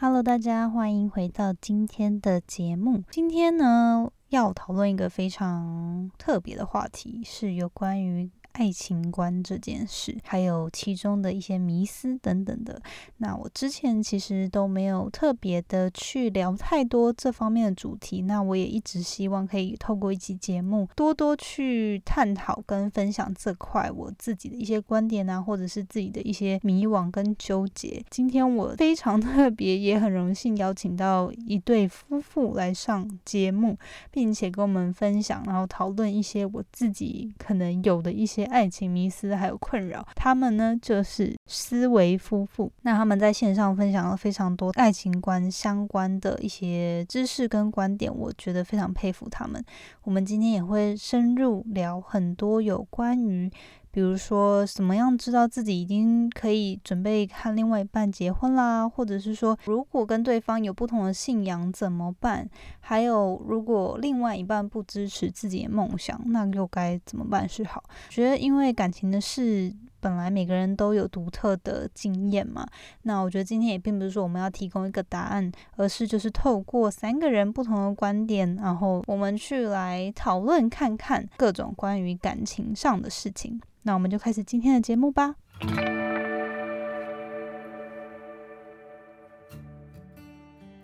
Hello，大家欢迎回到今天的节目。今天呢，要讨论一个非常特别的话题，是有关于。爱情观这件事，还有其中的一些迷思等等的，那我之前其实都没有特别的去聊太多这方面的主题。那我也一直希望可以透过一期节目，多多去探讨跟分享这块我自己的一些观点啊，或者是自己的一些迷惘跟纠结。今天我非常特别，也很荣幸邀请到一对夫妇来上节目，并且跟我们分享，然后讨论一些我自己可能有的一些。些爱情迷思还有困扰，他们呢就是思维夫妇。那他们在线上分享了非常多爱情观相关的一些知识跟观点，我觉得非常佩服他们。我们今天也会深入聊很多有关于。比如说，怎么样知道自己已经可以准备和另外一半结婚啦？或者是说，如果跟对方有不同的信仰怎么办？还有，如果另外一半不支持自己的梦想，那又该怎么办是好？觉得因为感情的事，本来每个人都有独特的经验嘛。那我觉得今天也并不是说我们要提供一个答案，而是就是透过三个人不同的观点，然后我们去来讨论看看各种关于感情上的事情。那我们就开始今天的节目吧。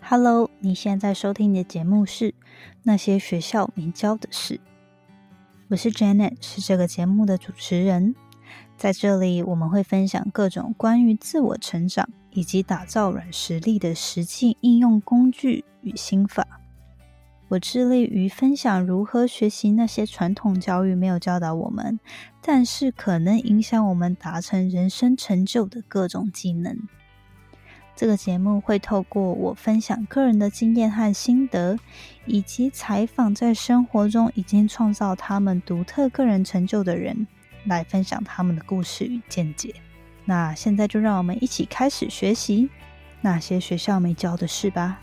Hello，你现在收听的节目是《那些学校没教的事》，我是 Janet，是这个节目的主持人。在这里，我们会分享各种关于自我成长以及打造软实力的实际应用工具与心法。我致力于分享如何学习那些传统教育没有教导我们，但是可能影响我们达成人生成就的各种技能。这个节目会透过我分享个人的经验和心得，以及采访在生活中已经创造他们独特个人成就的人，来分享他们的故事与见解。那现在就让我们一起开始学习那些学校没教的事吧。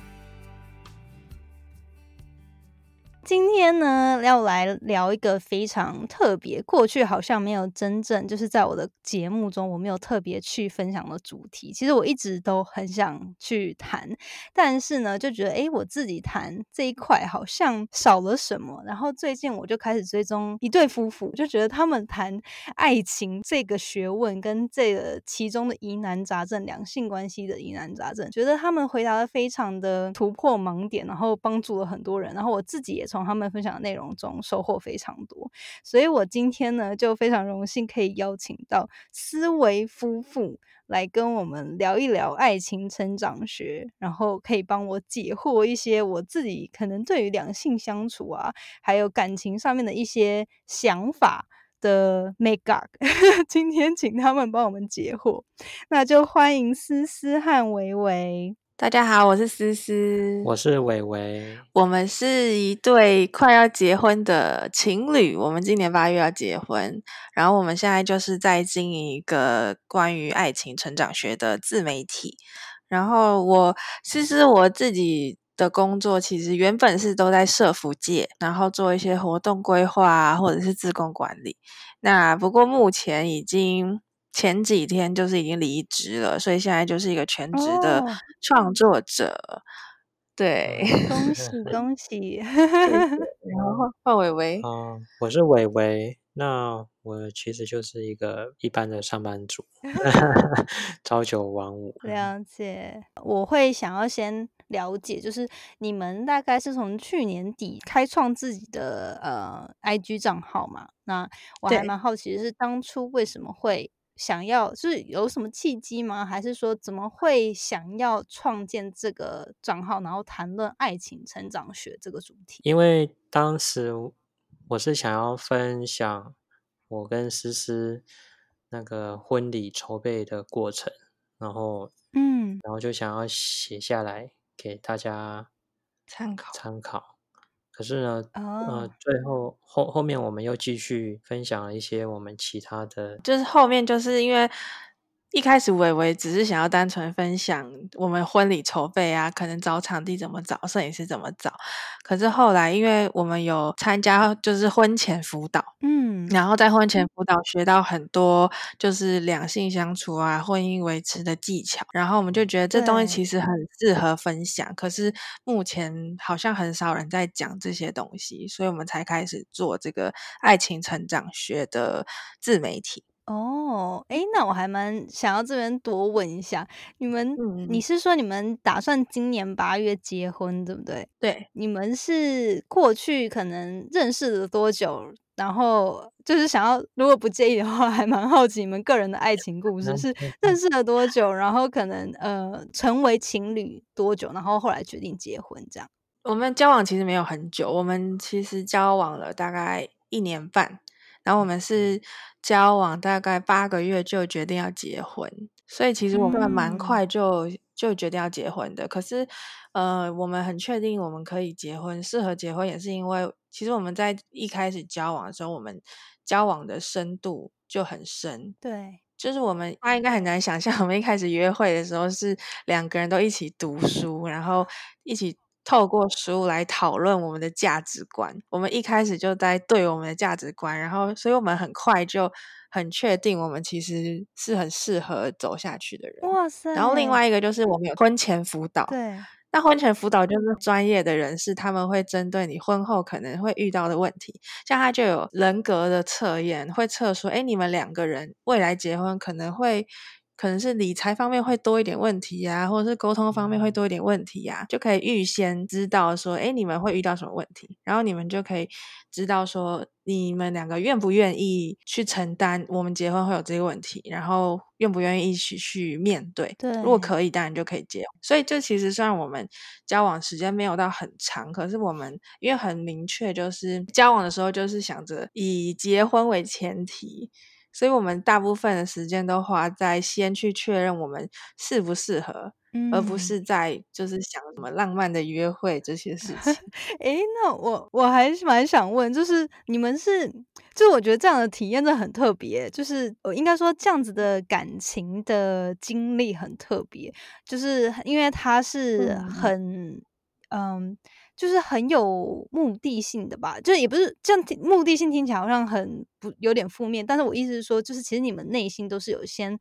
今天呢，要来聊一个非常特别，过去好像没有真正就是在我的节目中，我没有特别去分享的主题。其实我一直都很想去谈，但是呢，就觉得诶，我自己谈这一块好像少了什么。然后最近我就开始追踪一对夫妇，就觉得他们谈爱情这个学问跟这个其中的疑难杂症，两性关系的疑难杂症，觉得他们回答的非常的突破盲点，然后帮助了很多人。然后我自己也。从他们分享的内容中收获非常多，所以我今天呢就非常荣幸可以邀请到思维夫妇来跟我们聊一聊爱情成长学，然后可以帮我解惑一些我自己可能对于两性相处啊，还有感情上面的一些想法的 make up。今天请他们帮我们解惑，那就欢迎思思和维维。大家好，我是思思，我是伟伟，我们是一对快要结婚的情侣，我们今年八月要结婚，然后我们现在就是在经营一个关于爱情成长学的自媒体，然后我思思我自己的工作其实原本是都在社福界，然后做一些活动规划或者是自工管理，那不过目前已经。前几天就是已经离职了，所以现在就是一个全职的创作者。对，恭喜恭喜！然后换伟伟，嗯，我是伟伟。那我其实就是一个一般的上班族，朝九晚五。了解。我会想要先了解，就是你们大概是从去年底开创自己的呃 IG 账号嘛？那我还蛮好奇，是当初为什么会？想要是有什么契机吗？还是说怎么会想要创建这个账号，然后谈论爱情成长学这个主题？因为当时我是想要分享我跟思思那个婚礼筹备的过程，然后嗯，然后就想要写下来给大家参考参考。可是呢，呃，最后后后面我们又继续分享了一些我们其他的，就是后面就是因为一开始伟伟只是想要单纯分享我们婚礼筹备啊，可能找场地怎么找，摄影师怎么找。可是后来，因为我们有参加就是婚前辅导，嗯，然后在婚前辅导学到很多就是两性相处啊、婚姻维持的技巧，然后我们就觉得这东西其实很适合分享。可是目前好像很少人在讲这些东西，所以我们才开始做这个爱情成长学的自媒体。哦，哎，那我还蛮想要这边多问一下，你们，你是说你们打算今年八月结婚，对不对？对，你们是过去可能认识了多久？然后就是想要，如果不介意的话，还蛮好奇你们个人的爱情故事是认识了多久？然后可能呃成为情侣多久？然后后来决定结婚这样？我们交往其实没有很久，我们其实交往了大概一年半。然后我们是交往大概八个月就决定要结婚，所以其实我们蛮快就就决定要结婚的。可是，呃，我们很确定我们可以结婚，适合结婚，也是因为其实我们在一开始交往的时候，我们交往的深度就很深。对，就是我们他应该很难想象，我们一开始约会的时候是两个人都一起读书，然后一起。透过书来讨论我们的价值观，我们一开始就在对我们的价值观，然后，所以我们很快就很确定，我们其实是很适合走下去的人。哇塞！然后另外一个就是我们有婚前辅导，对，那婚前辅导就是专业的人士，他们会针对你婚后可能会遇到的问题，像他就有人格的测验，会测说，哎，你们两个人未来结婚可能会。可能是理财方面会多一点问题呀，或者是沟通方面会多一点问题呀，就可以预先知道说，哎，你们会遇到什么问题，然后你们就可以知道说，你们两个愿不愿意去承担我们结婚会有这个问题，然后愿不愿意一起去面对。对，如果可以，当然就可以结。所以这其实虽然我们交往时间没有到很长，可是我们因为很明确，就是交往的时候就是想着以结婚为前提。所以我们大部分的时间都花在先去确认我们适不适合，而不是在就是想什么浪漫的约会这些事情。哎，那我我还蛮想问，就是你们是，就我觉得这样的体验真的很特别，就是我应该说这样子的感情的经历很特别，就是因为它是很嗯。就是很有目的性的吧，就也不是这样，目的性听起来好像很不有点负面。但是我意思是说，就是其实你们内心都是有先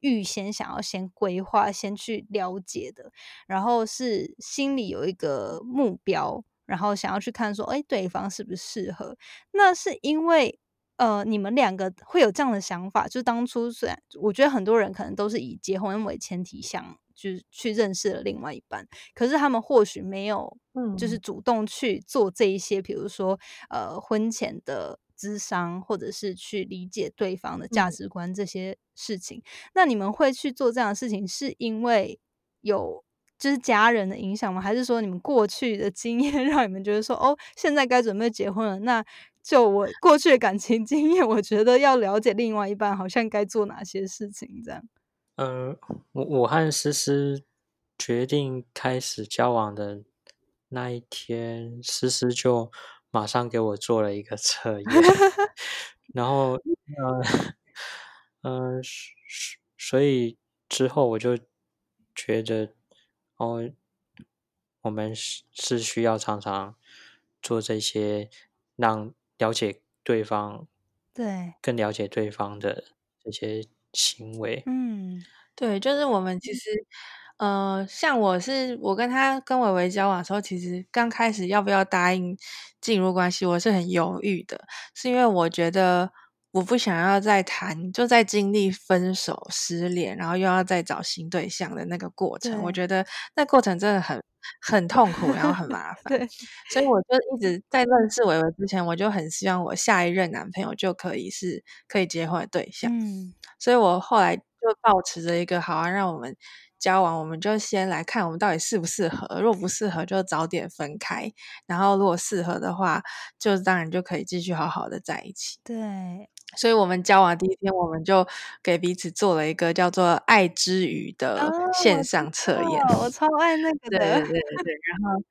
预先想要先规划、先去了解的，然后是心里有一个目标，然后想要去看说，哎，对方是不是适合？那是因为呃，你们两个会有这样的想法，就当初虽然我觉得很多人可能都是以结婚为前提想。就是去认识了另外一半，可是他们或许没有，嗯，就是主动去做这一些，比如说呃婚前的智商，或者是去理解对方的价值观这些事情。那你们会去做这样的事情，是因为有就是家人的影响吗？还是说你们过去的经验 让你们觉得说，哦，现在该准备结婚了？那就我过去的感情经验，我觉得要了解另外一半，好像该做哪些事情这样。嗯，我我和思思决定开始交往的那一天，思思就马上给我做了一个测验，然后，呃，嗯，所以之后我就觉得，哦，我们是是需要常常做这些，让了解对方，对，更了解对方的这些。行为，嗯，对，就是我们其实，呃，像我是我跟他跟伟伟交往的时候，其实刚开始要不要答应进入关系，我是很犹豫的，是因为我觉得我不想要再谈，就在经历分手、失恋，然后又要再找新对象的那个过程，我觉得那过程真的很很痛苦，然后很麻 烦，对，所以我就一直在认识伟伟之前，我就很希望我下一任男朋友就可以是可以结婚的对象，嗯。所以我后来就保持着一个好啊，让我们交往，我们就先来看我们到底适不适合。如果不适合，就早点分开。然后如果适合的话，就当然就可以继续好好的在一起。对，所以我们交往第一天，我们就给彼此做了一个叫做“爱之语”的线上测验。我超爱那个的。对 对对对，然后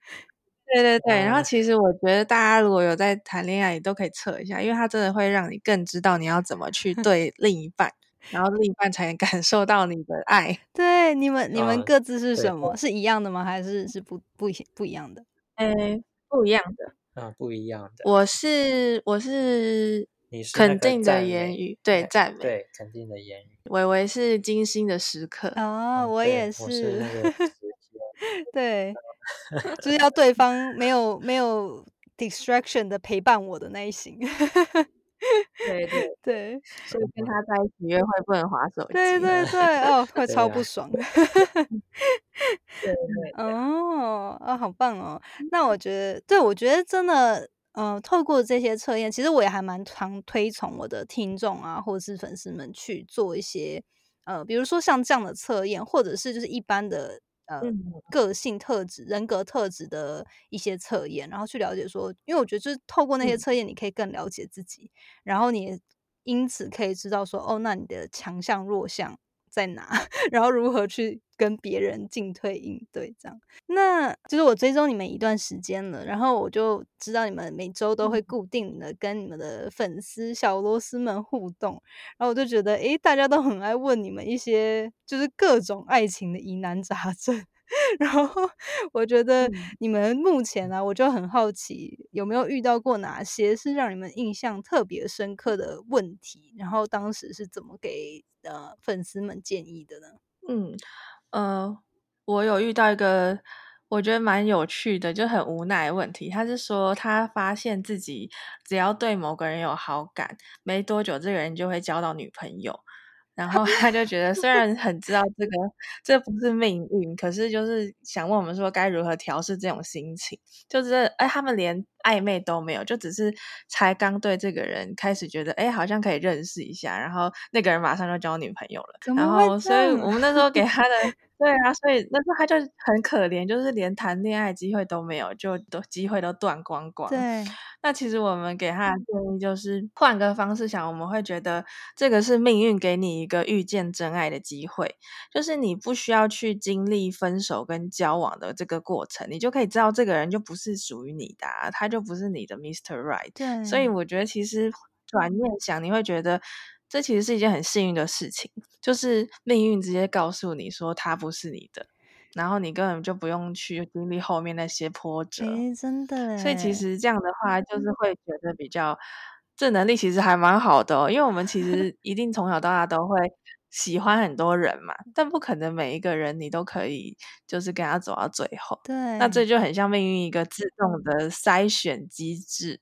对对对，然后其实我觉得大家如果有在谈恋爱，也都可以测一下，因为它真的会让你更知道你要怎么去 对另一半。然后另一半才能感受到你的爱。对，你们你们各自是什么？是一样的吗？还是是不不不一样的？诶，不一样的。啊，不一样的。我是我是，你是肯定的言语，对赞美，对肯定的言语。伟伟是精心的时刻。哦，我也是。对，就是 要对方没有没有 distraction 的陪伴我的那一型。对对 对，所以跟他在一起约会不能划手机。对对对，哦，会超不爽。对对，哦，啊，好棒哦！那我觉得，对我觉得真的，嗯，透过这些测验，其实我也还蛮常推崇我的听众啊，或者是粉丝们去做一些，呃，比如说像这样的测验，或者是就是一般的。呃，个性特质、人格特质的一些测验，然后去了解说，因为我觉得就是透过那些测验，你可以更了解自己，然后你因此可以知道说，哦，那你的强项、弱项在哪，然后如何去跟别人进退应对，这样。那就是我追踪你们一段时间了，然后我就知道你们每周都会固定的跟你们的粉丝小螺丝们互动，然后我就觉得，诶，大家都很爱问你们一些就是各种爱情的疑难杂症。然后我觉得你们目前呢，我就很好奇有没有遇到过哪些是让你们印象特别深刻的问题，然后当时是怎么给呃粉丝们建议的呢？嗯呃，我有遇到一个我觉得蛮有趣的，就很无奈的问题。他是说他发现自己只要对某个人有好感，没多久这个人就会交到女朋友。然后他就觉得，虽然很知道这个这不是命运，可是就是想问我们说该如何调试这种心情。就是哎，他们连暧昧都没有，就只是才刚对这个人开始觉得哎，好像可以认识一下，然后那个人马上就交女朋友了。然后，所以我们那时候给他的。对啊，所以那时候他就很可怜，就是连谈恋爱机会都没有，就都机会都断光光。对，那其实我们给他的建议就是换个方式想，我们会觉得这个是命运给你一个遇见真爱的机会，就是你不需要去经历分手跟交往的这个过程，你就可以知道这个人就不是属于你的，他就不是你的 Mr. Right。对，所以我觉得其实 转念想，你会觉得。这其实是一件很幸运的事情，就是命运直接告诉你说他不是你的，然后你根本就不用去经历后面那些波折。哎，真的。所以其实这样的话，就是会觉得比较这能力其实还蛮好的哦，因为我们其实一定从小到大都会喜欢很多人嘛，但不可能每一个人你都可以就是跟他走到最后。对。那这就很像命运一个自动的筛选机制。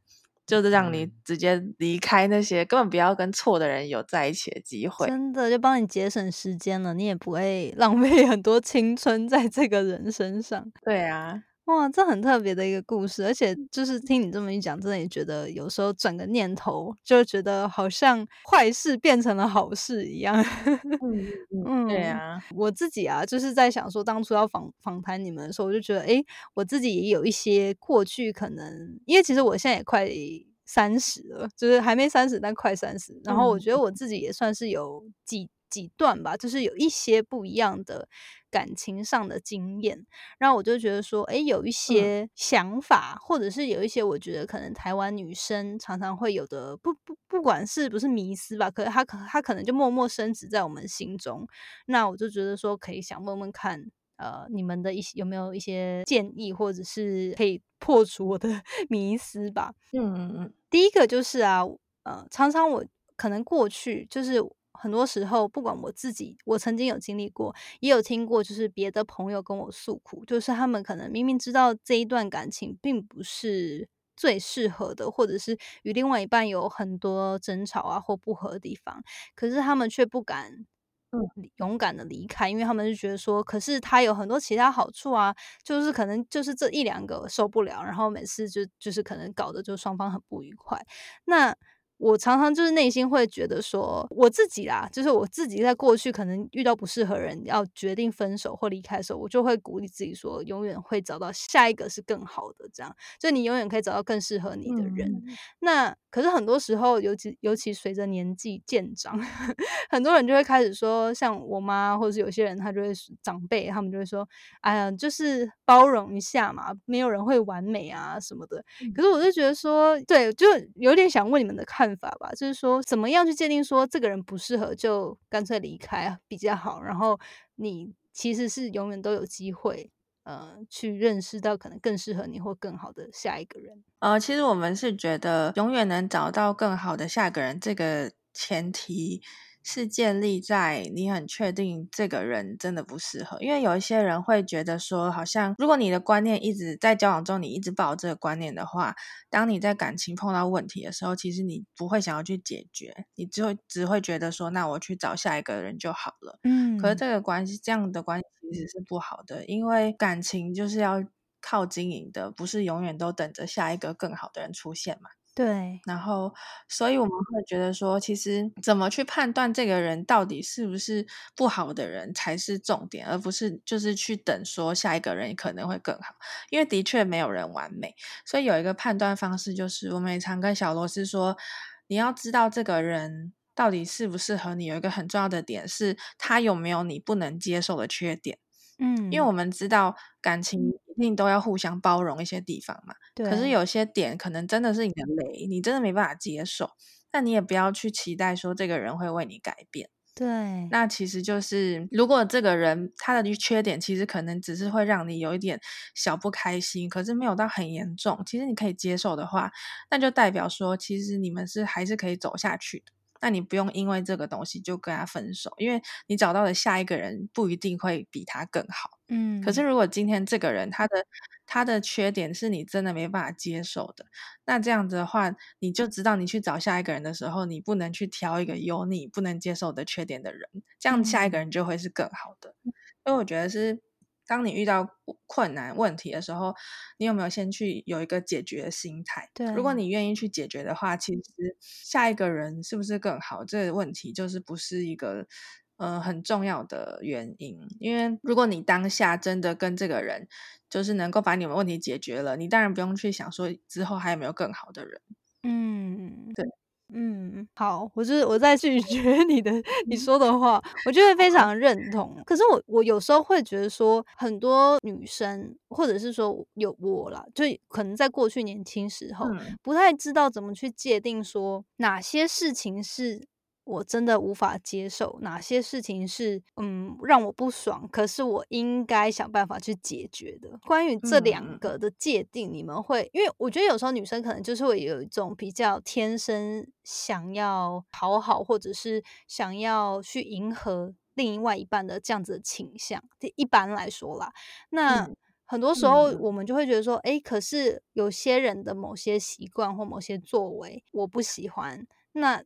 就是让你直接离开那些根本不要跟错的人有在一起的机会，真的就帮你节省时间了，你也不会浪费很多青春在这个人身上。对啊。哇，这很特别的一个故事，而且就是听你这么一讲，真的也觉得有时候转个念头，就觉得好像坏事变成了好事一样。嗯 嗯，对啊，我自己啊，就是在想说，当初要访访谈你们的时候，我就觉得，哎，我自己也有一些过去可能，因为其实我现在也快三十了，就是还没三十，但快三十。然后我觉得我自己也算是有几几段吧，就是有一些不一样的。感情上的经验，然后我就觉得说，诶，有一些想法，或者是有一些我觉得可能台湾女生常常会有的，不不，不管是不是迷思吧，可是他可她可能就默默升值在我们心中。那我就觉得说，可以想问问看，呃，你们的一些有没有一些建议，或者是可以破除我的 迷思吧？嗯嗯嗯。第一个就是啊，呃，常常我可能过去就是。很多时候，不管我自己，我曾经有经历过，也有听过，就是别的朋友跟我诉苦，就是他们可能明明知道这一段感情并不是最适合的，或者是与另外一半有很多争吵啊或不合的地方，可是他们却不敢，嗯，勇敢的离开，因为他们就觉得说，可是他有很多其他好处啊，就是可能就是这一两个受不了，然后每次就就是可能搞得就双方很不愉快，那。我常常就是内心会觉得说，我自己啦，就是我自己在过去可能遇到不适合人，要决定分手或离开的时候，我就会鼓励自己说，永远会找到下一个是更好的，这样，就你永远可以找到更适合你的人。那可是很多时候，尤其尤其随着年纪渐长，很多人就会开始说，像我妈或者是有些人，他就会长辈，他们就会说，哎呀，就是包容一下嘛，没有人会完美啊什么的。可是我就觉得说，对，就有点想问你们的看。看法吧，就是说怎么样去界定说这个人不适合就干脆离开比较好，然后你其实是永远都有机会。呃，去认识到可能更适合你或更好的下一个人。呃，其实我们是觉得永远能找到更好的下一个人，这个前提。是建立在你很确定这个人真的不适合，因为有一些人会觉得说，好像如果你的观念一直在交往中，你一直抱这个观念的话，当你在感情碰到问题的时候，其实你不会想要去解决，你只会只会觉得说，那我去找下一个人就好了。嗯，可是这个关系这样的关系其实是不好的，因为感情就是要靠经营的，不是永远都等着下一个更好的人出现嘛。对，然后，所以我们会觉得说，其实怎么去判断这个人到底是不是不好的人才是重点，而不是就是去等说下一个人可能会更好。因为的确没有人完美，所以有一个判断方式就是，我们也常跟小罗斯说，你要知道这个人到底适不适合你，有一个很重要的点是，他有没有你不能接受的缺点。嗯，因为我们知道感情一定都要互相包容一些地方嘛。对。可是有些点可能真的是你的雷，你真的没办法接受。那你也不要去期待说这个人会为你改变。对。那其实就是，如果这个人他的缺点其实可能只是会让你有一点小不开心，可是没有到很严重，其实你可以接受的话，那就代表说其实你们是还是可以走下去的。那你不用因为这个东西就跟他分手，因为你找到的下一个人不一定会比他更好。嗯，可是如果今天这个人他的他的缺点是你真的没办法接受的，那这样子的话，你就知道你去找下一个人的时候，你不能去挑一个有你不能接受的缺点的人，这样下一个人就会是更好的。因为我觉得是。当你遇到困难问题的时候，你有没有先去有一个解决的心态？对，如果你愿意去解决的话，其实下一个人是不是更好，这个问题就是不是一个呃很重要的原因。因为如果你当下真的跟这个人就是能够把你们问题解决了，你当然不用去想说之后还有没有更好的人。嗯，对。嗯，好，我就是我再去 觉你的你说的话，我就会非常认同。可是我我有时候会觉得说，很多女生或者是说有我啦，就可能在过去年轻时候，不太知道怎么去界定说哪些事情是。我真的无法接受哪些事情是嗯让我不爽，可是我应该想办法去解决的。关于这两个的界定，你们会因为我觉得有时候女生可能就是会有一种比较天生想要讨好，或者是想要去迎合另外一半的这样子的倾向。一般来说啦，那很多时候我们就会觉得说，哎，可是有些人的某些习惯或某些作为我不喜欢，那。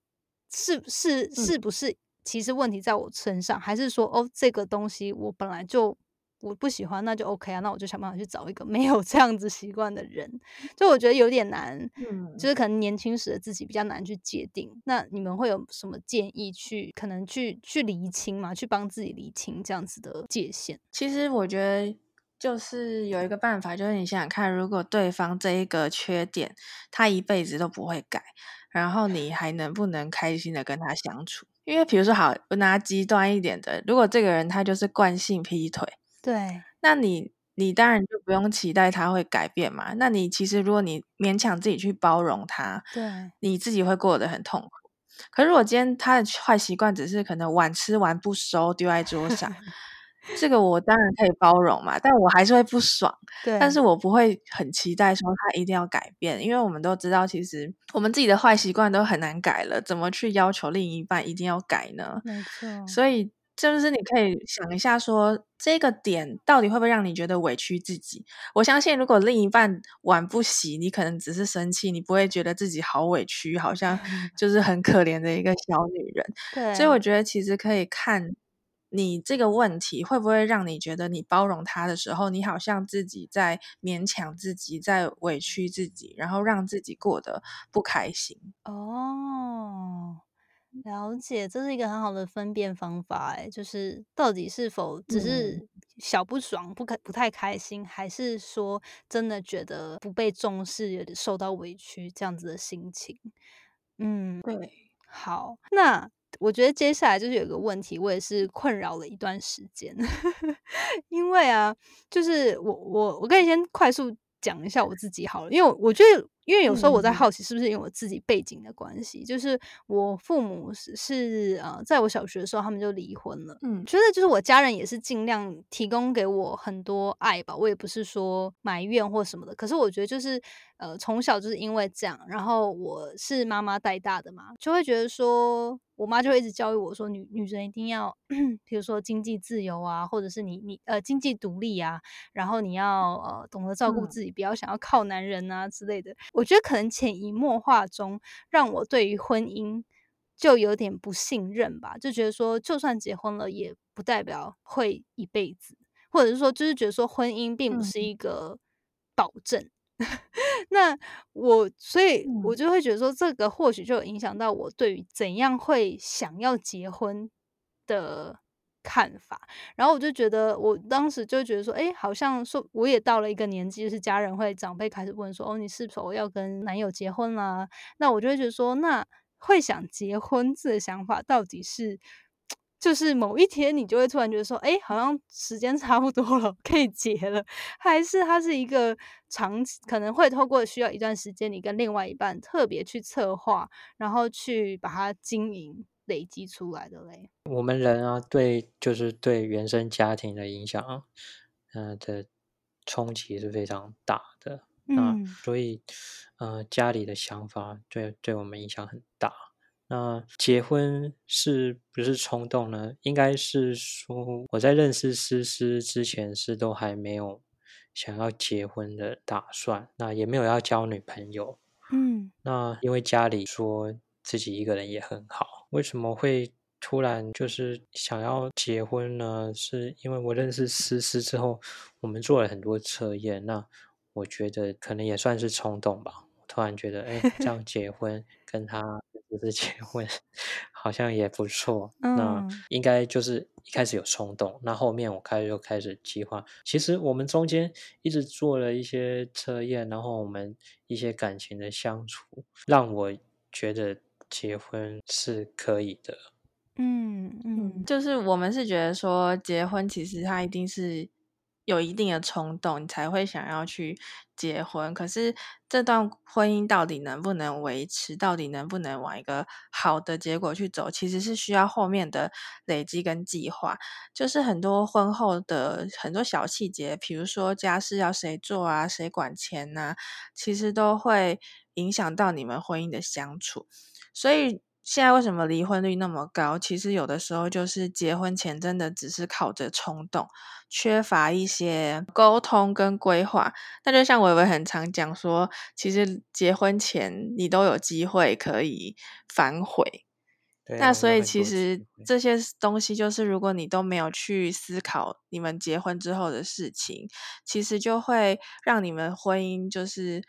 是是是不是？其实问题在我身上，还是说哦，这个东西我本来就我不喜欢，那就 OK 啊，那我就想办法去找一个 没有这样子习惯的人。就我觉得有点难，嗯，就是可能年轻时的自己比较难去界定。那你们会有什么建议去可能去去厘清嘛？去帮自己厘清这样子的界限？其实我觉得就是有一个办法，就是你想想看，如果对方这一个缺点他一辈子都不会改。然后你还能不能开心的跟他相处？因为比如说，好，我拿极端一点的，如果这个人他就是惯性劈腿，对，那你你当然就不用期待他会改变嘛。那你其实如果你勉强自己去包容他，对，你自己会过得很痛苦。可如果今天他的坏习惯只是可能晚吃完不收丢在桌上。这个我当然可以包容嘛，但我还是会不爽。对，但是我不会很期待说他一定要改变，因为我们都知道，其实我们自己的坏习惯都很难改了，怎么去要求另一半一定要改呢？没错。所以就是你可以想一下，说这个点到底会不会让你觉得委屈自己？我相信，如果另一半碗不洗，你可能只是生气，你不会觉得自己好委屈，好像 就是很可怜的一个小女人。对。所以我觉得其实可以看。你这个问题会不会让你觉得你包容他的时候，你好像自己在勉强自己，在委屈自己，然后让自己过得不开心？哦，了解，这是一个很好的分辨方法。哎，就是到底是否只是小不爽、不开不太开心，还是说真的觉得不被重视、有点受到委屈这样子的心情？嗯，对，好，那。我觉得接下来就是有个问题，我也是困扰了一段时间，因为啊，就是我我我可以先快速讲一下我自己好了，因为我觉得，因因为有时候我在好奇，是不是因为我自己背景的关系，就是我父母是是呃，在我小学的时候他们就离婚了。嗯，觉得就是我家人也是尽量提供给我很多爱吧，我也不是说埋怨或什么的。可是我觉得就是呃，从小就是因为这样，然后我是妈妈带大的嘛，就会觉得说。我妈就一直教育我说，女女人一定要，比如说经济自由啊，或者是你你呃经济独立啊，然后你要呃懂得照顾自己，不要想要靠男人啊之类的。我觉得可能潜移默化中，让我对于婚姻就有点不信任吧，就觉得说，就算结婚了，也不代表会一辈子，或者是说，就是觉得说，婚姻并不是一个保证。那我所以，我就会觉得说，这个或许就有影响到我对于怎样会想要结婚的看法。然后我就觉得，我当时就觉得说，哎，好像说我也到了一个年纪，就是家人会长辈开始问说，哦，你是否要跟男友结婚啦？那我就会觉得说，那会想结婚这个想法到底是？就是某一天，你就会突然觉得说，哎，好像时间 差不多了，可以结了。还是它是一个长期，可能会透过需要一段时间，你跟另外一半特别去策划，然后去把它经营、累积出来的嘞。我们人啊，对，就是对原生家庭的影响，嗯的冲击是非常大的。嗯，所以，呃，家里的想法对对我们影响很大。那结婚是不是冲动呢？应该是说，我在认识思思之前是都还没有想要结婚的打算，那也没有要交女朋友。嗯，那因为家里说自己一个人也很好，为什么会突然就是想要结婚呢？是因为我认识思思之后，我们做了很多测验，那我觉得可能也算是冲动吧。突然觉得，哎，这样结婚跟他。就是结婚，好像也不错。那应该就是一开始有冲动，那后面我开始就开始计划。其实我们中间一直做了一些测验，然后我们一些感情的相处，让我觉得结婚是可以的。嗯嗯，就是我们是觉得说结婚，其实它一定是。有一定的冲动，你才会想要去结婚。可是这段婚姻到底能不能维持，到底能不能往一个好的结果去走，其实是需要后面的累积跟计划。就是很多婚后的很多小细节，比如说家事要谁做啊，谁管钱呐，其实都会影响到你们婚姻的相处。所以。现在为什么离婚率那么高？其实有的时候就是结婚前真的只是靠着冲动，缺乏一些沟通跟规划。那就像伟伟很常讲说，其实结婚前你都有机会可以反悔。那所以其实这些东西就是，如果你都没有去思考你们结婚之后的事情，其实就会让你们婚姻就是。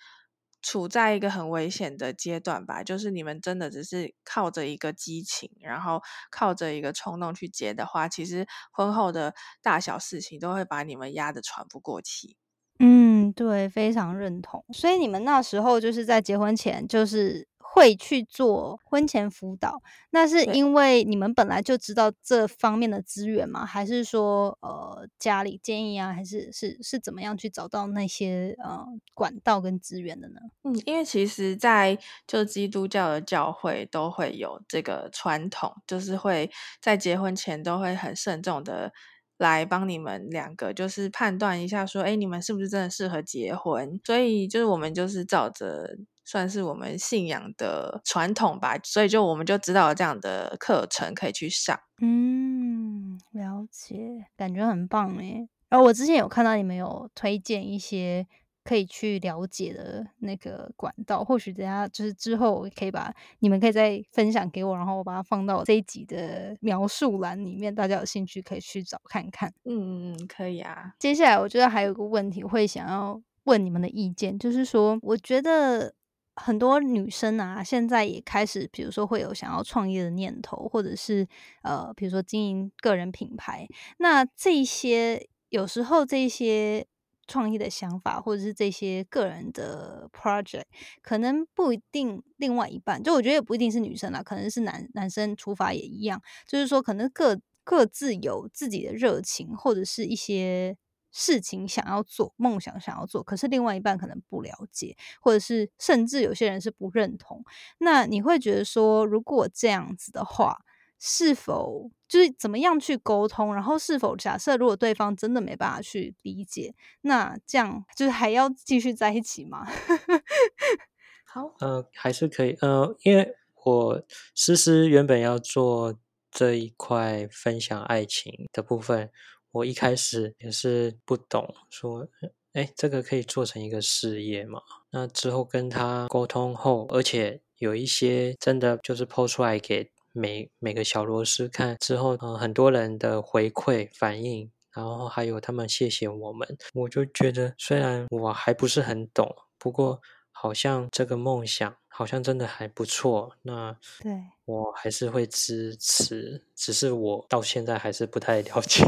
处在一个很危险的阶段吧，就是你们真的只是靠着一个激情，然后靠着一个冲动去结的话，其实婚后的大小事情都会把你们压得喘不过气。嗯，对，非常认同。所以你们那时候就是在结婚前就是。会去做婚前辅导，那是因为你们本来就知道这方面的资源吗？还是说，呃，家里建议啊？还是是是怎么样去找到那些呃管道跟资源的呢？嗯，因为其实，在就基督教的教会都会有这个传统，就是会在结婚前都会很慎重的来帮你们两个，就是判断一下，说，哎，你们是不是真的适合结婚？所以，就是我们就是照着。算是我们信仰的传统吧，所以就我们就知道这样的课程可以去上。嗯，了解，感觉很棒诶。然后我之前有看到你们有推荐一些可以去了解的那个管道，或许等下就是之后可以把你们可以再分享给我，然后我把它放到这一集的描述栏里面，大家有兴趣可以去找看看。嗯嗯，可以啊。接下来我觉得还有个问题会想要问你们的意见，就是说，我觉得。很多女生啊，现在也开始，比如说会有想要创业的念头，或者是呃，比如说经营个人品牌。那这些有时候这些创业的想法，或者是这些个人的 project，可能不一定另外一半，就我觉得也不一定是女生啦，可能是男男生出发也一样，就是说可能各各自有自己的热情，或者是一些事情想要做，梦想想要做，可是另外一半可能不了解，或者是甚至有些人是不认同。那你会觉得说，如果这样子的话，是否就是怎么样去沟通？然后是否假设如果对方真的没办法去理解，那这样就是还要继续在一起吗？好，呃，还是可以，呃，因为我思思原本要做这一块分享爱情的部分，我一开始也是不懂，说，哎，这个可以做成一个事业嘛？那之后跟他沟通后，而且有一些真的就是抛出来给每每个小螺丝看之后，嗯，很多人的回馈反应，然后还有他们谢谢我们，我就觉得虽然我还不是很懂，不过。好像这个梦想好像真的还不错，那对我还是会支持，只是我到现在还是不太了解。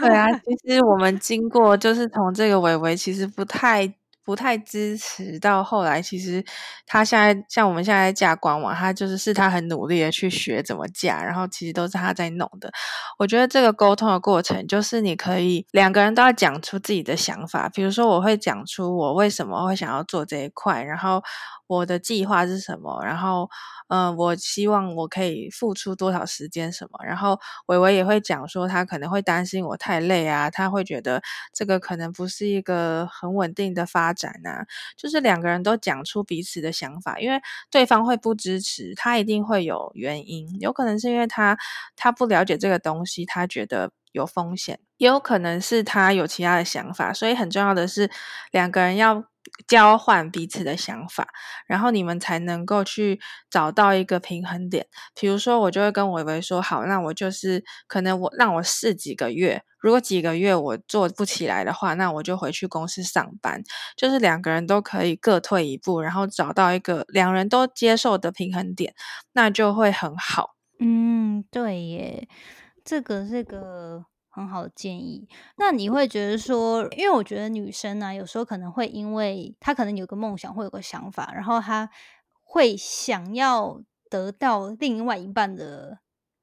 对啊，其实我们经过就是从这个伟伟其实不太。不太支持，到后来其实他现在像我们现在架官网，他就是是他很努力的去学怎么架，然后其实都是他在弄的。我觉得这个沟通的过程，就是你可以两个人都要讲出自己的想法，比如说我会讲出我为什么会想要做这一块，然后。我的计划是什么？然后，嗯，我希望我可以付出多少时间？什么？然后，伟伟也会讲说，他可能会担心我太累啊，他会觉得这个可能不是一个很稳定的发展啊。就是两个人都讲出彼此的想法，因为对方会不支持，他一定会有原因，有可能是因为他他不了解这个东西，他觉得有风险，也有可能是他有其他的想法。所以很重要的是，两个人要。交换彼此的想法，然后你们才能够去找到一个平衡点。比如说，我就会跟伟伟说：“好，那我就是可能我让我试几个月，如果几个月我做不起来的话，那我就回去公司上班。就是两个人都可以各退一步，然后找到一个两人都接受的平衡点，那就会很好。”嗯，对耶，这个这个。很好的建议。那你会觉得说，因为我觉得女生呢，有时候可能会因为她可能有个梦想，会有个想法，然后她会想要得到另外一半的。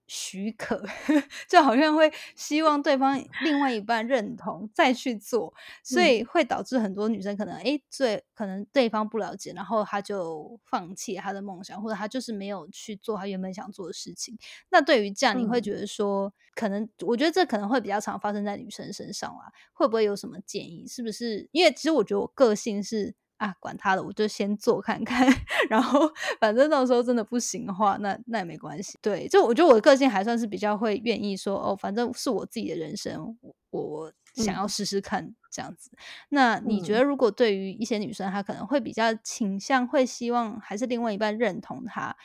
许可，就好像会希望对方另外一半认同再去做，所以会导致很多女生可能哎，最，可能对方不了解，然后他就放弃他的梦想，或者他就是没有去做他原本想做的事情。那对于这样，你会觉得说，可能我觉得这可能会比较常发生在女生身上啦，会不会有什么建议？是不是？因为其实我觉得我个性是。啊，管他的，我就先做看看，然后反正到时候真的不行的话，那那也没关系。对，就我觉得我的个性还算是比较会愿意说，哦，反正是我自己的人生，我想要试试看这样子。那你觉得，如果对于一些女生，她可能会比较倾向，会希望还是另外一半认同她，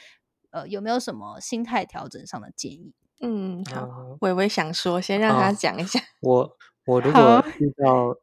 呃，有没有什么心态调整上的建议？嗯，好，微微想说，先让他讲一下。我我如果遇到。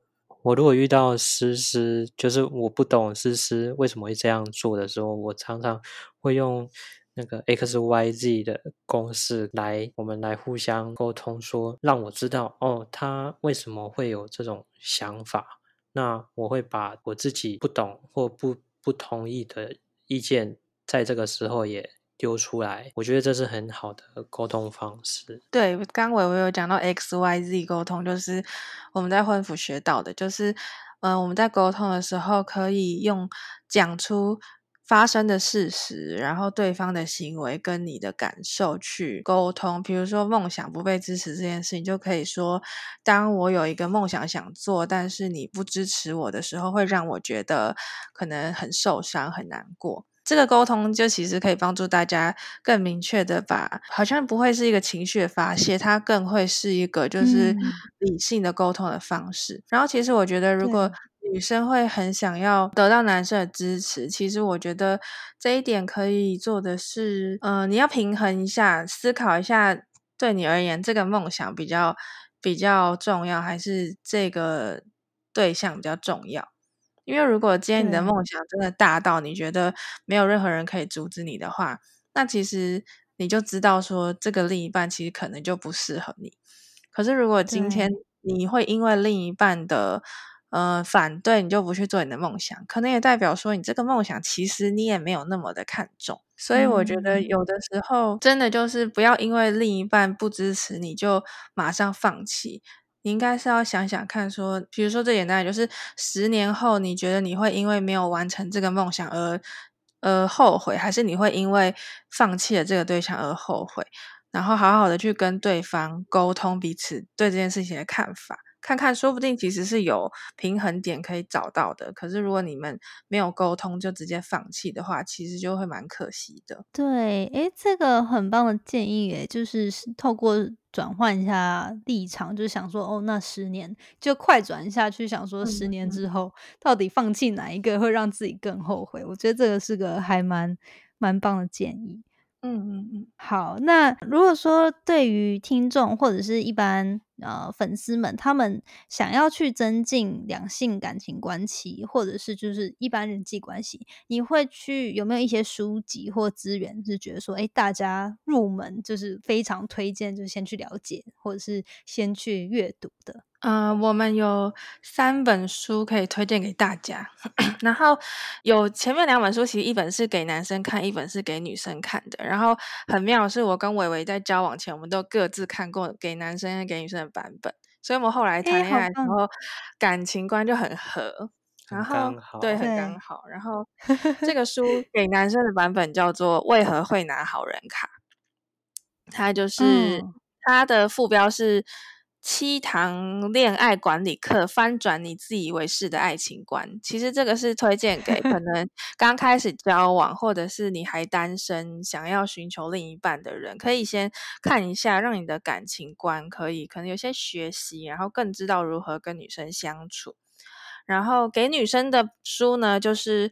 我如果遇到诗诗，就是我不懂诗诗为什么会这样做的时候，我常常会用那个 x y z 的公式来，我们来互相沟通，说让我知道哦，他为什么会有这种想法。那我会把我自己不懂或不不同意的意见，在这个时候也。丢出来，我觉得这是很好的沟通方式。对，刚伟伟有讲到 X Y Z 沟通，就是我们在婚府学到的，就是嗯，我们在沟通的时候可以用讲出发生的事实，然后对方的行为跟你的感受去沟通。比如说梦想不被支持这件事情，就可以说，当我有一个梦想想做，但是你不支持我的时候，会让我觉得可能很受伤、很难过。这个沟通就其实可以帮助大家更明确的把，好像不会是一个情绪的发泄，它更会是一个就是理性的沟通的方式。然后其实我觉得，如果女生会很想要得到男生的支持，其实我觉得这一点可以做的是，嗯，你要平衡一下，思考一下，对你而言这个梦想比较比较重要，还是这个对象比较重要？因为如果今天你的梦想真的大到你觉得没有任何人可以阻止你的话，那其实你就知道说这个另一半其实可能就不适合你。可是如果今天你会因为另一半的呃反对，你就不去做你的梦想，可能也代表说你这个梦想其实你也没有那么的看重。所以我觉得有的时候真的就是不要因为另一半不支持你就马上放弃。你应该是要想想看，说，比如说最简单的就是十年后，你觉得你会因为没有完成这个梦想而而后悔，还是你会因为放弃了这个对象而后悔？然后好好的去跟对方沟通彼此对这件事情的看法。看看，说不定其实是有平衡点可以找到的。可是如果你们没有沟通就直接放弃的话，其实就会蛮可惜的。对，诶，这个很棒的建议，诶，就是透过转换一下立场，就是想说，哦，那十年就快转一下去，想说十年之后到底放弃哪一个会让自己更后悔？我觉得这个是个还蛮蛮棒的建议。嗯嗯嗯，好。那如果说对于听众或者是一般呃粉丝们，他们想要去增进两性感情关系，或者是就是一般人际关系，你会去有没有一些书籍或资源，是觉得说，哎，大家入门就是非常推荐，就先去了解，或者是先去阅读的。嗯，我们有三本书可以推荐给大家，然后有前面两本书，其实一本是给男生看，一本是给女生看的。然后很妙的是，我跟伟伟在交往前，我们都各自看过给男生给女生的版本，所以我们后来谈恋爱的时候，感情观就很合。然后对，很刚好。然后这个书 给男生的版本叫做《为何会拿好人卡》，它就是它的副标是。七堂恋爱管理课，翻转你自以为是的爱情观。其实这个是推荐给可能 刚开始交往，或者是你还单身，想要寻求另一半的人，可以先看一下，让你的感情观可以可能有些学习，然后更知道如何跟女生相处。然后给女生的书呢，就是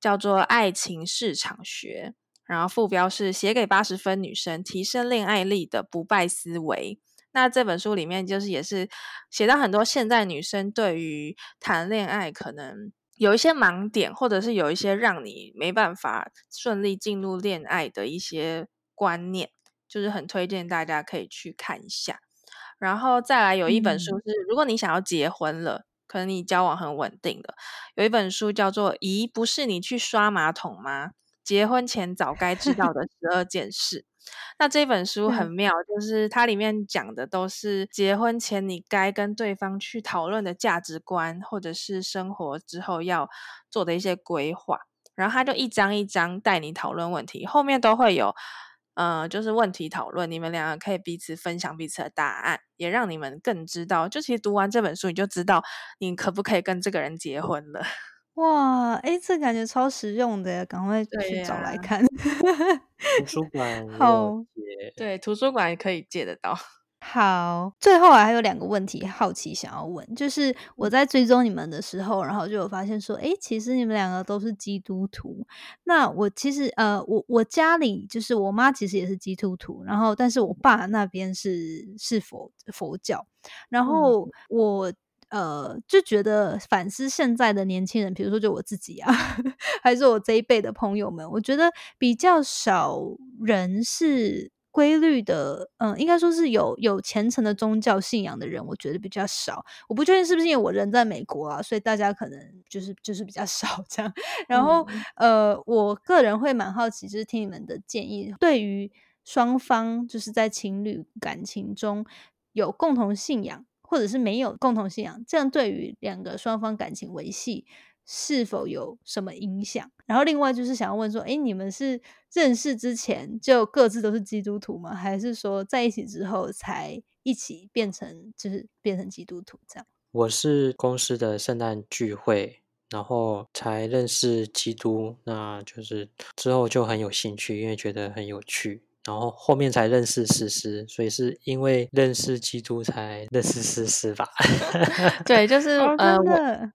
叫做《爱情市场学》，然后副标是写给八十分女生提升恋爱力的不败思维。那这本书里面就是也是写到很多现在女生对于谈恋爱可能有一些盲点，或者是有一些让你没办法顺利进入恋爱的一些观念，就是很推荐大家可以去看一下。然后再来有一本书是，如果你想要结婚了，可能你交往很稳定的，有一本书叫做《咦，不是你去刷马桶吗？结婚前早该知道的十二件事》。那这本书很妙，就是它里面讲的都是结婚前你该跟对方去讨论的价值观，或者是生活之后要做的一些规划。然后他就一张一张带你讨论问题，后面都会有，呃，就是问题讨论，你们两个可以彼此分享彼此的答案，也让你们更知道，就其实读完这本书，你就知道你可不可以跟这个人结婚了。哇，哎，这感觉超实用的，赶快去找来看。图 书馆好借，对，图书馆也可以借得到。好，最后啊还有两个问题，好奇想要问，就是我在追踪你们的时候，然后就有发现说，哎，其实你们两个都是基督徒。那我其实呃，我我家里就是我妈其实也是基督徒，然后但是我爸那边是是佛佛教，然后我。呃，就觉得反思现在的年轻人，比如说就我自己啊，还是我这一辈的朋友们，我觉得比较少人是规律的，嗯，应该说是有有虔诚的宗教信仰的人，我觉得比较少。我不确定是不是因为我人在美国啊，所以大家可能就是就是比较少这样。然后呃，我个人会蛮好奇，就是听你们的建议，对于双方就是在情侣感情中有共同信仰。或者是没有共同信仰，这样对于两个双方感情维系是否有什么影响？然后另外就是想要问说，哎，你们是认识之前就各自都是基督徒吗？还是说在一起之后才一起变成就是变成基督徒这样？我是公司的圣诞聚会，然后才认识基督，那就是之后就很有兴趣，因为觉得很有趣。然后后面才认识诗诗，所以是因为认识基督才认识诗诗吧？对，就是呃，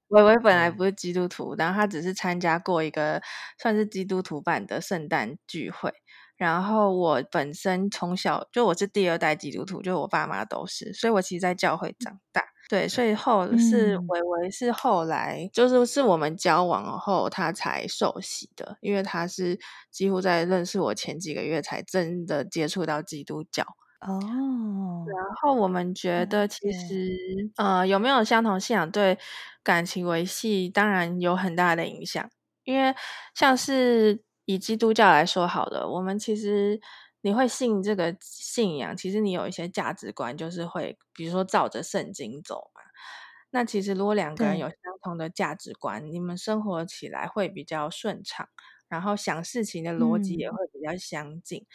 伟伟本来不是基督徒，然后他只是参加过一个算是基督徒版的圣诞聚会。然后我本身从小就我是第二代基督徒，就我爸妈都是，所以我其实在教会长大。对，所以后是维维是后来，就是是我们交往后他才受洗的，因为他是几乎在认识我前几个月才真的接触到基督教。哦。然后我们觉得其实呃有没有相同信仰对感情维系当然有很大的影响，因为像是以基督教来说好了，我们其实你会信这个信仰，其实你有一些价值观，就是会，比如说照着圣经走嘛。那其实如果两个人有相同的价值观，你们生活起来会比较顺畅，然后想事情的逻辑也会比较相近。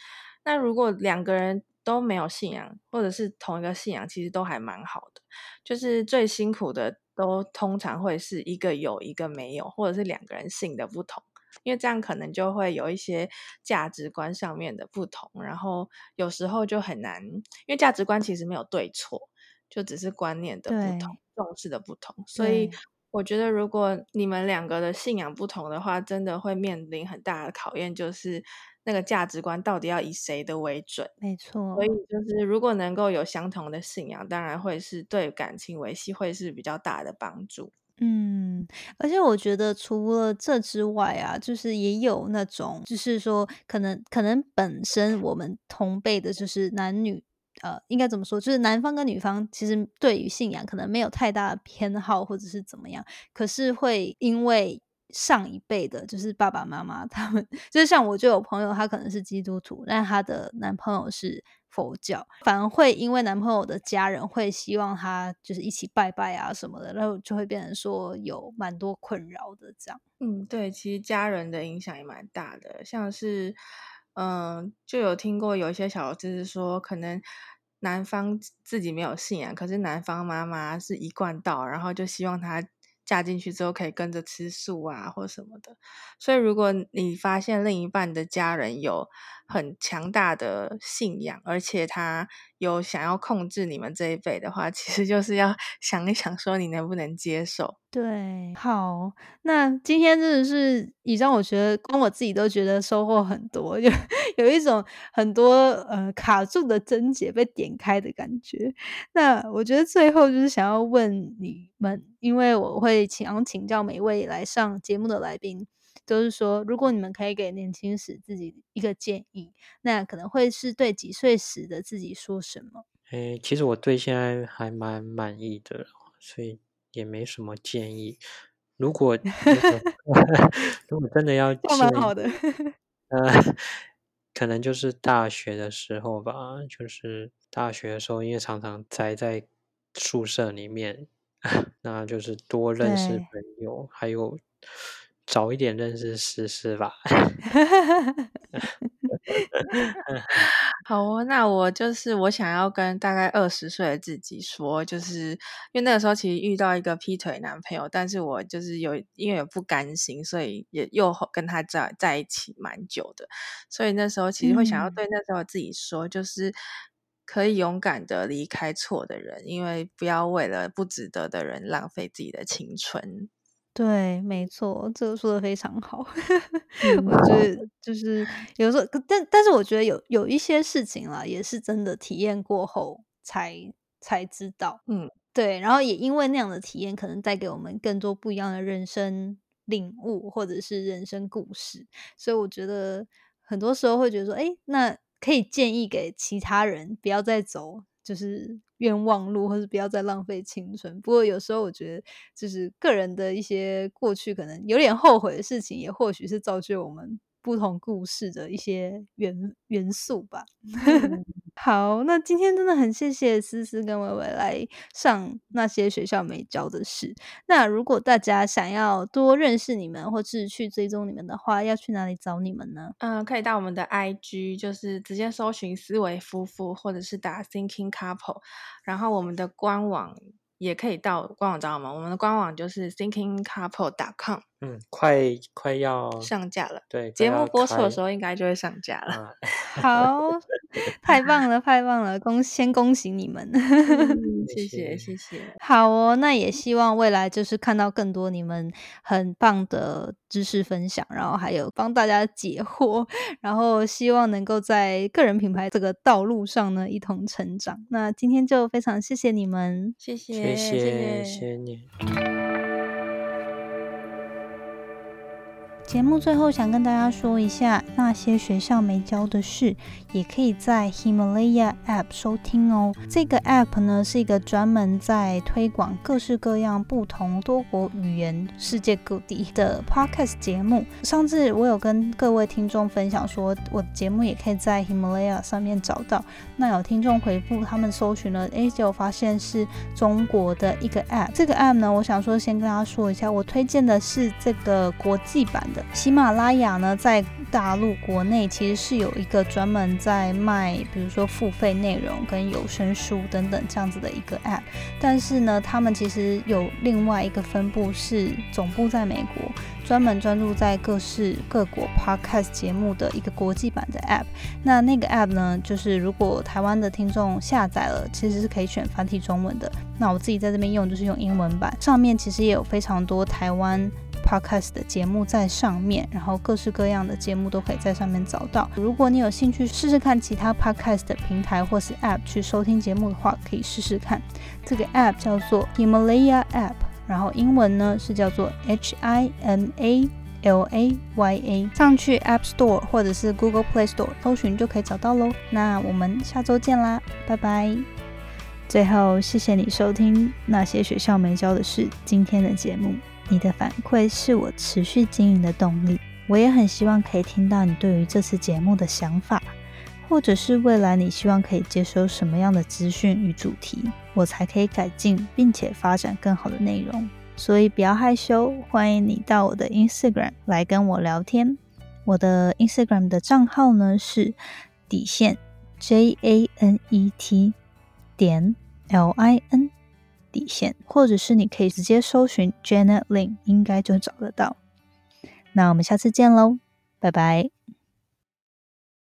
那如果两个人都没有信仰，或者是同一个信仰，其实都还蛮好的。就是最辛苦的，都通常会是一个有一个没有，或者是两个人信的不同。因为这样可能就会有一些价值观上面的不同，然后有时候就很难，因为价值观其实没有对错，就只是观念的不同、重视的不同。所以我觉得，如果你们两个的信仰不同的话，真的会面临很大的考验，就是那个价值观到底要以谁的为准？没错。所以就是如果能够有相同的信仰，当然会是对感情维系会是比较大的帮助。嗯，而且我觉得除了这之外啊，就是也有那种，就是说可能可能本身我们同辈的，就是男女，呃，应该怎么说？就是男方跟女方其实对于信仰可能没有太大的偏好，或者是怎么样，可是会因为上一辈的，就是爸爸妈妈他们，就是像我就有朋友，他可能是基督徒，但他的男朋友是。佛教反而会因为男朋友的家人会希望他就是一起拜拜啊什么的，然后就会变成说有蛮多困扰的这样。嗯，对，其实家人的影响也蛮大的，像是嗯，就有听过有一些小就是说，可能男方自己没有信仰，可是男方妈妈是一贯道，然后就希望他。嫁进去之后可以跟着吃素啊，或什么的。所以，如果你发现另一半的家人有很强大的信仰，而且他有想要控制你们这一辈的话，其实就是要 想一想，说你能不能接受。对，好，那今天真的是，以上我觉得，光我自己都觉得收获很多，就有一种很多呃卡住的症结被点开的感觉。那我觉得最后就是想要问你们，因为我会请请教每一位来上节目的来宾，就是说，如果你们可以给年轻时自己一个建议，那可能会是对几岁时的自己说什么？诶，其实我对现在还蛮满意的，所以。也没什么建议。如果 如果真的要，蛮好的。呃，可能就是大学的时候吧，就是大学的时候，因为常常宅在宿舍里面，那就是多认识朋友，还有早一点认识诗诗吧。好哦，那我就是我想要跟大概二十岁的自己说，就是因为那个时候其实遇到一个劈腿男朋友，但是我就是有因为有不甘心，所以也又跟他在在一起蛮久的，所以那时候其实会想要对那时候自己说，就是可以勇敢的离开错的人，因为不要为了不值得的人浪费自己的青春。对，没错，这个说的非常好。我觉得就是有时候，但但是我觉得有有一些事情啦，也是真的体验过后才才知道。嗯，对。然后也因为那样的体验，可能带给我们更多不一样的人生领悟，或者是人生故事。所以我觉得很多时候会觉得说，哎，那可以建议给其他人不要再走。就是冤枉路，或是不要再浪费青春。不过有时候我觉得，就是个人的一些过去可能有点后悔的事情，也或许是造就我们。不同故事的一些元元素吧。好，那今天真的很谢谢思思跟伟伟来上那些学校没教的事。那如果大家想要多认识你们，或是去追踪你们的话，要去哪里找你们呢？嗯，可以到我们的 IG，就是直接搜寻思维夫妇，或者是打 Thinking Couple，然后我们的官网。也可以到官网找我们，我们的官网就是 thinkingcouple.com。嗯，快快要上架了。对，节目播出的时候应该就会上架了。好，太棒了，太棒了！恭先恭喜你们，谢谢谢谢。好哦，那也希望未来就是看到更多你们很棒的知识分享，然后还有帮大家解惑，然后希望能够在个人品牌这个道路上呢一同成长。那今天就非常谢谢你们，谢谢谢谢谢谢你。节目最后想跟大家说一下，那些学校没教的事，也可以在 Himalaya App 收听哦。这个 App 呢是一个专门在推广各式各样不同多国语言、世界各地的 Podcast 节目。上次我有跟各位听众分享说，我的节目也可以在 Himalaya 上面找到。那有听众回复，他们搜寻了，哎，结果发现是中国的一个 App。这个 App 呢，我想说先跟大家说一下，我推荐的是这个国际版的。喜马拉雅呢，在大陆国内其实是有一个专门在卖，比如说付费内容跟有声书等等这样子的一个 App，但是呢，他们其实有另外一个分部是总部在美国，专门专注在各式各国 Podcast 节目的一个国际版的 App。那那个 App 呢，就是如果台湾的听众下载了，其实是可以选繁体中文的。那我自己在这边用就是用英文版，上面其实也有非常多台湾。Podcast 的节目在上面，然后各式各样的节目都可以在上面找到。如果你有兴趣试试看其他 Podcast 的平台或是 App 去收听节目的话，可以试试看。这个 App 叫做 Himalaya App，然后英文呢是叫做 H I M A L A Y A。上去 App Store 或者是 Google Play Store 搜寻就可以找到喽。那我们下周见啦，拜拜。最后，谢谢你收听那些学校没教的事今天的节目。你的反馈是我持续经营的动力。我也很希望可以听到你对于这次节目的想法，或者是未来你希望可以接收什么样的资讯与主题，我才可以改进并且发展更好的内容。所以不要害羞，欢迎你到我的 Instagram 来跟我聊天。我的 Instagram 的账号呢是底线 J A N E T 点 L I N。底线，或者是你可以直接搜寻 Janet Lin，应该就找得到。那我们下次见喽，拜拜。